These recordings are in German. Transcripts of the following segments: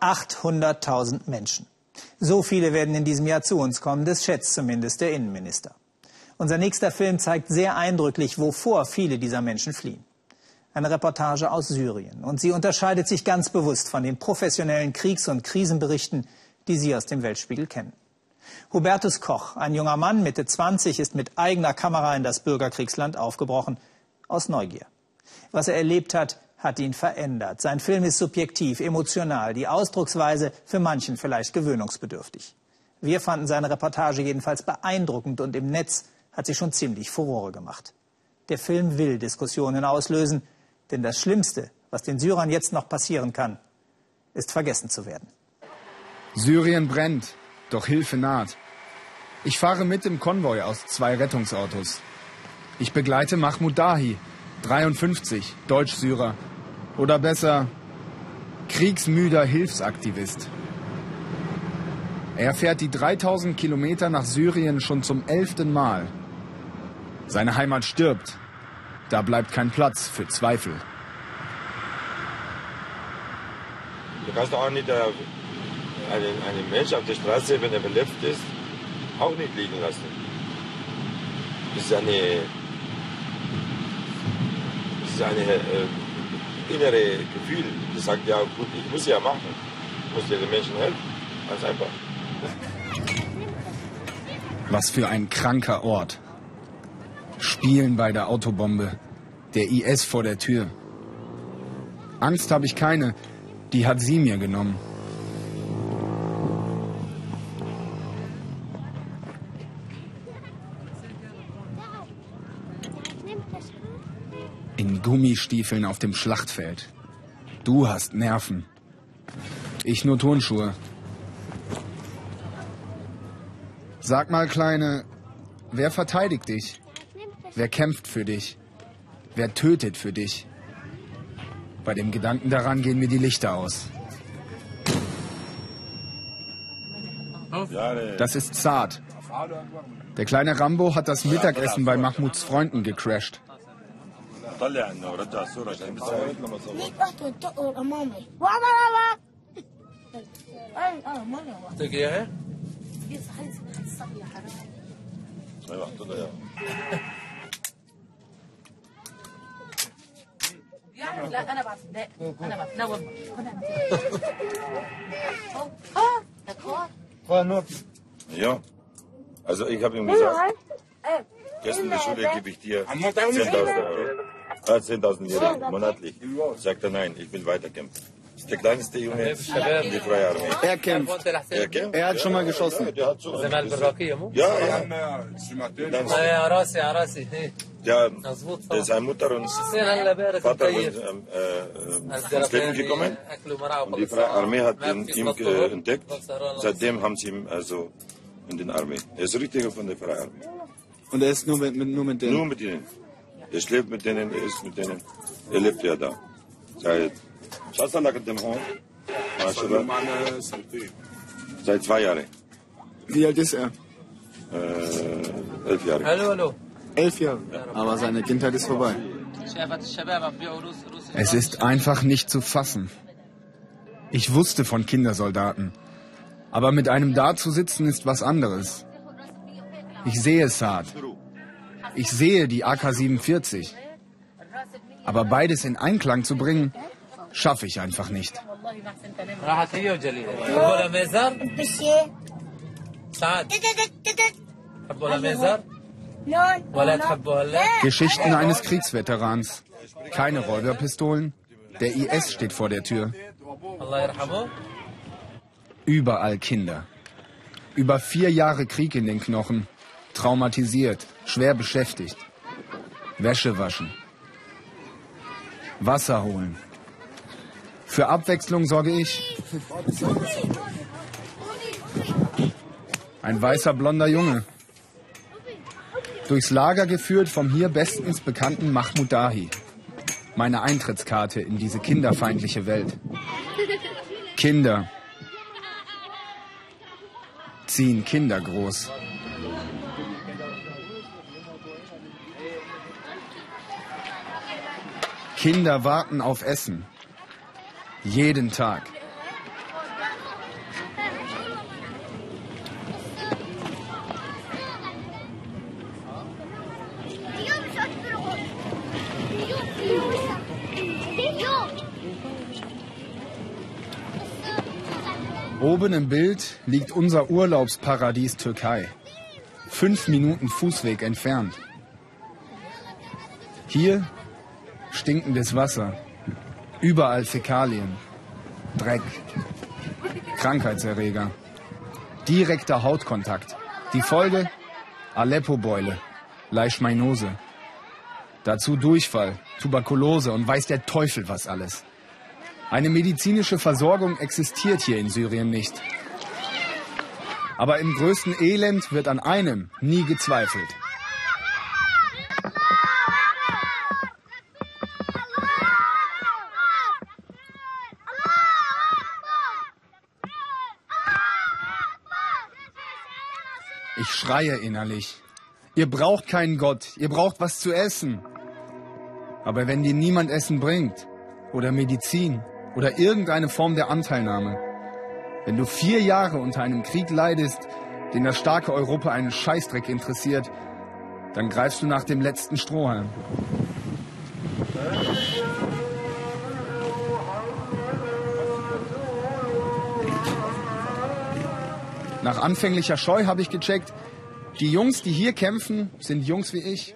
800.000 Menschen. So viele werden in diesem Jahr zu uns kommen, das schätzt zumindest der Innenminister. Unser nächster Film zeigt sehr eindrücklich, wovor viele dieser Menschen fliehen. Eine Reportage aus Syrien. Und sie unterscheidet sich ganz bewusst von den professionellen Kriegs- und Krisenberichten, die Sie aus dem Weltspiegel kennen. Hubertus Koch, ein junger Mann, Mitte 20, ist mit eigener Kamera in das Bürgerkriegsland aufgebrochen, aus Neugier. Was er erlebt hat, hat ihn verändert. Sein Film ist subjektiv, emotional, die Ausdrucksweise für manchen vielleicht gewöhnungsbedürftig. Wir fanden seine Reportage jedenfalls beeindruckend und im Netz hat sie schon ziemlich Furore gemacht. Der Film will Diskussionen auslösen, denn das Schlimmste, was den Syrern jetzt noch passieren kann, ist vergessen zu werden. Syrien brennt, doch Hilfe naht. Ich fahre mit im Konvoi aus zwei Rettungsautos. Ich begleite Mahmoud Dahi, 53, Deutsch-Syrer. Oder besser, kriegsmüder Hilfsaktivist. Er fährt die 3000 Kilometer nach Syrien schon zum elften Mal. Seine Heimat stirbt. Da bleibt kein Platz für Zweifel. Du kannst auch nicht einen, einen Mensch auf der Straße, wenn er belebt ist, auch nicht liegen lassen. Das ist eine, das ist eine äh, innere Gefühl. Das sagt ja gut, ich muss ja machen, ich muss den Menschen helfen, ganz einfach. Was für ein kranker Ort. Spielen bei der Autobombe. Der IS vor der Tür. Angst habe ich keine. Die hat sie mir genommen. In Gummistiefeln auf dem Schlachtfeld. Du hast Nerven. Ich nur Turnschuhe. Sag mal, Kleine, wer verteidigt dich? Wer kämpft für dich? Wer tötet für dich? Bei dem Gedanken daran gehen mir die Lichter aus. Das ist Saad. Der kleine Rambo hat das Mittagessen bei Mahmuds Freunden gecrashed. طلع إنه رجع الصورة عشان بس لما صورت ليك رحت وتقر امامي وعلى اي آه مره أعطيك إياها؟ يا حرام أيوه حط لها إياها يعني لا أنا بعرف ده أنا بعرف لا والله ها ده كوار كوار نور Ja. Also ich habe ihm gesagt, gestern in der Schule gebe ich dir 10.000 Euro. 10.000 Lira monatlich. Sagt er nein, ich will weiterkämpfen. Der kleinste Junge, in die Freie Armee. Er kämpft. Er, kämpft. er hat schon mal geschossen. Ja, ja. ja. ja der ist seine Mutter und Vater sind ähm, äh, äh ins Leben gekommen. Und die Freie Armee hat ihn, ihn äh, entdeckt. Seitdem haben sie ihn also in den Armee. Er ist richtig von der Freie Armee. Und er ist nur mit, mit, nur mit denen? Nur mit ihnen. Er schläft mit denen, er ist mit denen. Er lebt ja da. Seit, was hast du da mit? Seit zwei Jahren. Wie alt ist er? Äh, elf Jahre. Hallo, hallo. Elf Jahre. Aber seine Kindheit ist vorbei. Es ist einfach nicht zu fassen. Ich wusste von Kindersoldaten. Aber mit einem da zu sitzen ist was anderes. Ich sehe es hart. Ich sehe die AK-47. Aber beides in Einklang zu bringen, schaffe ich einfach nicht. Geschichten eines Kriegsveterans. Keine Räuberpistolen. Der IS steht vor der Tür. Überall Kinder. Über vier Jahre Krieg in den Knochen. Traumatisiert schwer beschäftigt. Wäsche waschen. Wasser holen. Für Abwechslung sorge ich. Ein weißer blonder Junge. Durchs Lager geführt vom hier bestens bekannten Mahmoud Dahi. Meine Eintrittskarte in diese kinderfeindliche Welt. Kinder ziehen Kinder groß. Kinder warten auf Essen. Jeden Tag. Oben im Bild liegt unser Urlaubsparadies Türkei. Fünf Minuten Fußweg entfernt. Hier stinkendes Wasser. Überall Fäkalien. Dreck. Krankheitserreger. Direkter Hautkontakt. Die Folge? Aleppo-Beule. Leishmaniose. Dazu Durchfall, Tuberkulose und weiß der Teufel was alles. Eine medizinische Versorgung existiert hier in Syrien nicht. Aber im größten Elend wird an einem nie gezweifelt. Schreie innerlich. Ihr braucht keinen Gott, ihr braucht was zu essen. Aber wenn dir niemand Essen bringt oder Medizin oder irgendeine Form der Anteilnahme, wenn du vier Jahre unter einem Krieg leidest, den das starke Europa einen Scheißdreck interessiert, dann greifst du nach dem letzten Strohhalm. Nach anfänglicher Scheu habe ich gecheckt, die Jungs, die hier kämpfen, sind Jungs wie ich.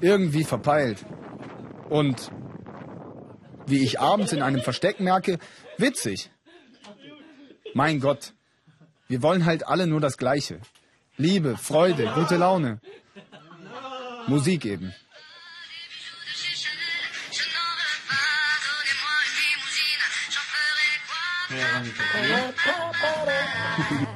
Irgendwie verpeilt. Und wie ich abends in einem Versteck merke, witzig. Mein Gott, wir wollen halt alle nur das Gleiche. Liebe, Freude, gute Laune. Musik eben. Fini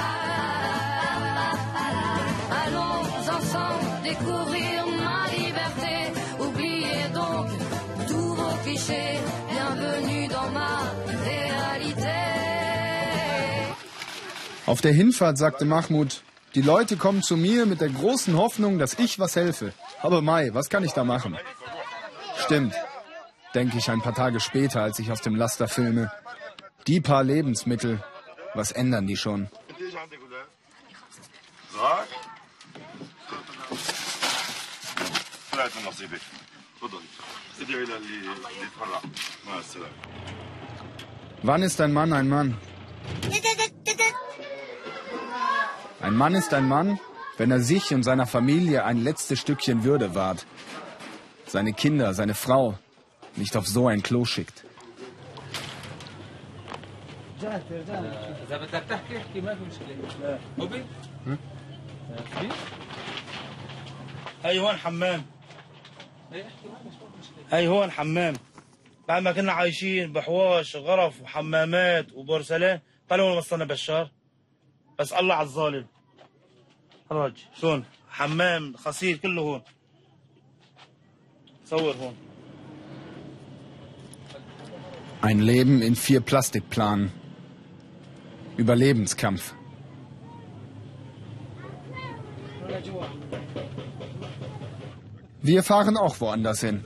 Découvrir ma liberté. Oubliez donc tous vos clichés. Bienvenue dans ma réalité. Auf der Hinfahrt sagte Mahmoud, die Leute kommen zu mir mit der großen Hoffnung, dass ich was helfe. Aber Mai, was kann ich da machen? Stimmt, denke ich ein paar Tage später, als ich aus dem Laster filme. Die paar Lebensmittel, was ändern die schon? طلعت من نصيبك تفضل ادعي الى اللي اللي يتفرع مع السلامه Wann ist ein Mann ein Mann? Ein Mann ist ein Mann, wenn er sich und seiner Familie ein letztes Stückchen Würde wahrt. Seine Kinder, seine Frau nicht auf so ein Klo schickt. اذا بدك تحكي احكي ما في مشكله مبين هاي هون حمام هاي هون حمام بعد ما كنا عايشين بحواش غرف وحمامات وبورسلان طلعوا وصلنا بشار. بس الله على الظالم راج شلون؟ حمام خصير كله هون. صور هون. Ein Leben in vier Plastikplanen. Überlebenskampf. Wir fahren auch woanders hin.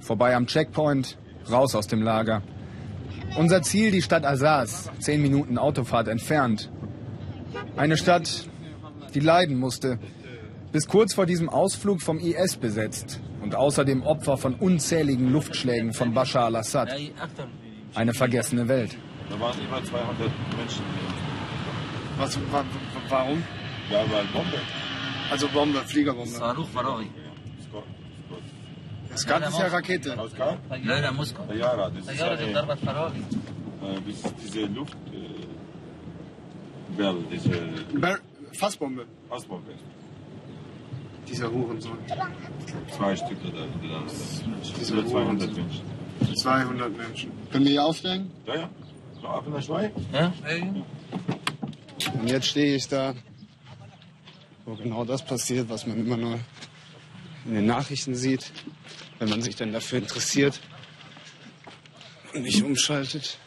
Vorbei am Checkpoint, raus aus dem Lager. Unser Ziel die Stadt Azaz, zehn Minuten Autofahrt entfernt. Eine Stadt, die leiden musste, bis kurz vor diesem Ausflug vom IS besetzt und außerdem Opfer von unzähligen Luftschlägen von Bashar al-Assad. Eine vergessene Welt. Da waren immer 200 Menschen. Was, warum? Ja, weil Bombe. Also Bombe, Fliegerbombe. صاروخ فراغي Skat ist ja Rakete. Aus K? لا لا موسكو Tajara, das ist طياره دي eine, ضربت فراغي äh, bis diese Luft, äh, Bell, diese Bar Fassbombe. Fassbombe. Dieser Hurensohn. Zwei Stück oder, oder das. Diese Über 200 Hurensohn. Menschen. 200 Menschen. Können wir hier aufsteigen? Ja, ja. ها ايوه Und jetzt stehe ich da, wo genau das passiert, was man immer nur in den Nachrichten sieht, wenn man sich dann dafür interessiert und nicht umschaltet.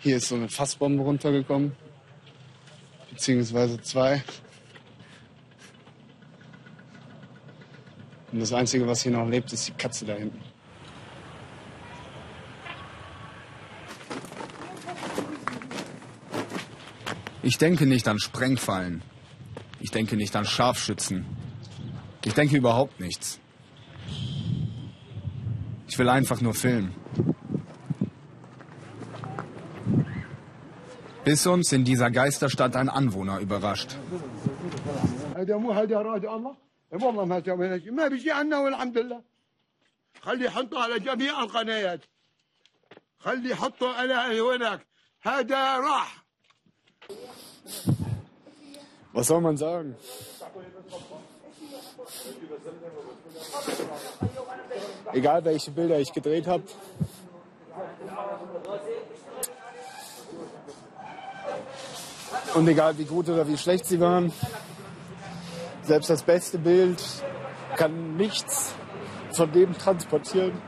Hier ist so eine Fassbombe runtergekommen, beziehungsweise zwei. Und das Einzige, was hier noch lebt, ist die Katze da hinten. Ich denke nicht an Sprengfallen. Ich denke nicht an Scharfschützen. Ich denke überhaupt nichts. Ich will einfach nur filmen. Bis uns in dieser Geisterstadt ein Anwohner überrascht. هذا مو هذا راد الله والله ما سوينا شيء ما بشي عنا والحمد لله خلي يحطوا على جميع القنوات خلي يحطوا على هناك هذا راح Was soll man sagen? Egal welche Bilder ich gedreht habe. Und egal wie gut oder wie schlecht sie waren, selbst das beste Bild kann nichts von dem transportieren,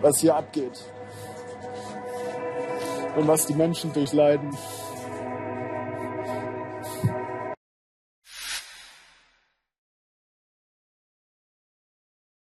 was hier abgeht. Und was die Menschen durchleiden.